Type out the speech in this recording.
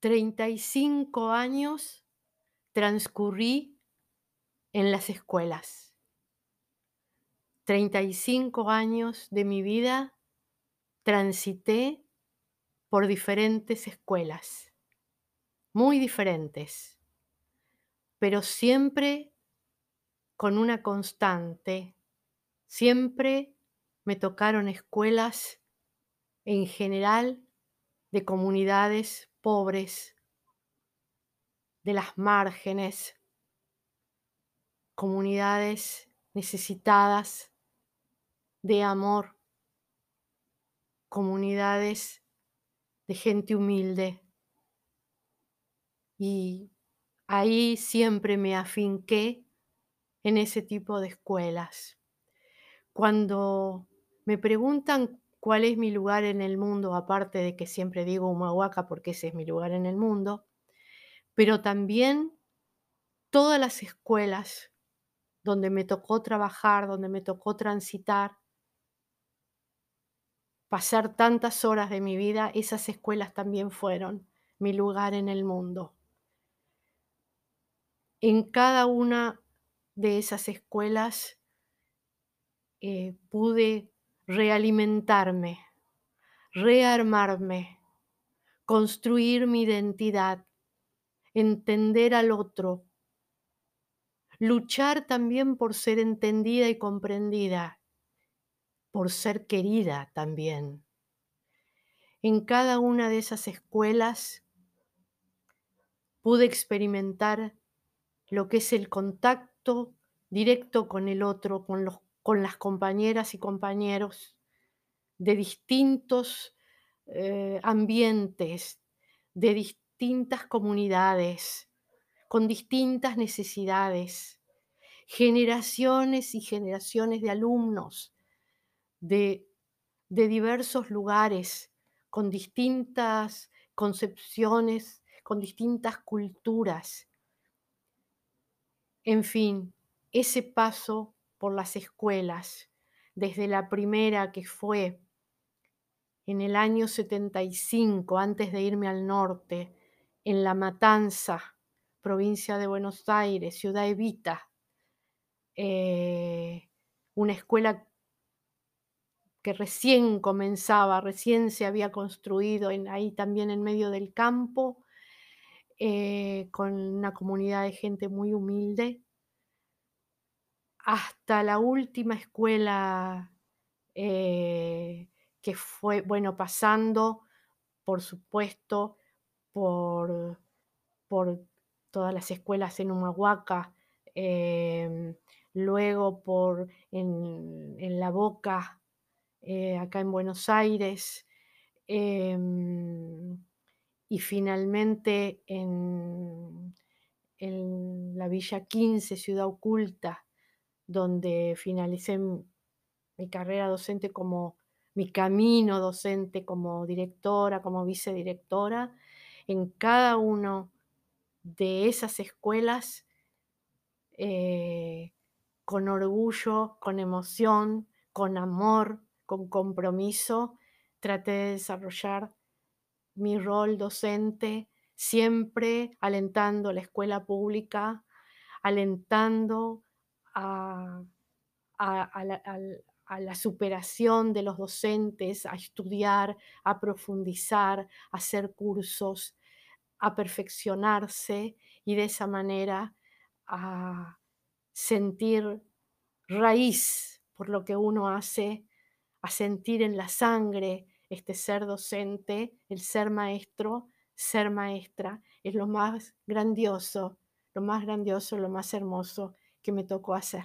35 años transcurrí en las escuelas. 35 años de mi vida transité por diferentes escuelas, muy diferentes, pero siempre con una constante. Siempre me tocaron escuelas en general de comunidades pobres, de las márgenes, comunidades necesitadas de amor, comunidades de gente humilde. Y ahí siempre me afinqué en ese tipo de escuelas. Cuando me preguntan cuál es mi lugar en el mundo, aparte de que siempre digo Humahuaca porque ese es mi lugar en el mundo, pero también todas las escuelas donde me tocó trabajar, donde me tocó transitar, pasar tantas horas de mi vida, esas escuelas también fueron mi lugar en el mundo. En cada una de esas escuelas eh, pude realimentarme, rearmarme, construir mi identidad, entender al otro, luchar también por ser entendida y comprendida, por ser querida también. En cada una de esas escuelas pude experimentar lo que es el contacto directo con el otro, con, los, con las compañeras y compañeros de distintos eh, ambientes, de distintas comunidades, con distintas necesidades, generaciones y generaciones de alumnos de, de diversos lugares, con distintas concepciones, con distintas culturas. En fin, ese paso por las escuelas, desde la primera que fue en el año 75, antes de irme al norte, en La Matanza, provincia de Buenos Aires, Ciudad Evita, eh, una escuela que recién comenzaba, recién se había construido en, ahí también en medio del campo, eh, con una comunidad de gente muy humilde, hasta la última escuela eh, que fue, bueno, pasando, por supuesto, por, por todas las escuelas en Humahuaca, em, luego por en, La Boca, eh, acá en Buenos Aires, em, y finalmente en, en la Villa 15, Ciudad Oculta, donde finalicé mi carrera docente como mi camino docente como directora, como vicedirectora, en cada uno de esas escuelas, eh, con orgullo, con emoción, con amor, con compromiso, traté de desarrollar mi rol docente, siempre alentando la escuela pública, alentando a, la, superación de los docentes, a estudiar, a profundizar, a hacer cursos, a perfeccionarse y de esa manera a sentir raíz por lo que uno hace, a sentir en la sangre este ser docente, el ser maestro, ser maestra, es lo más grandioso, lo más grandioso, lo más hermoso que me tocó hacer.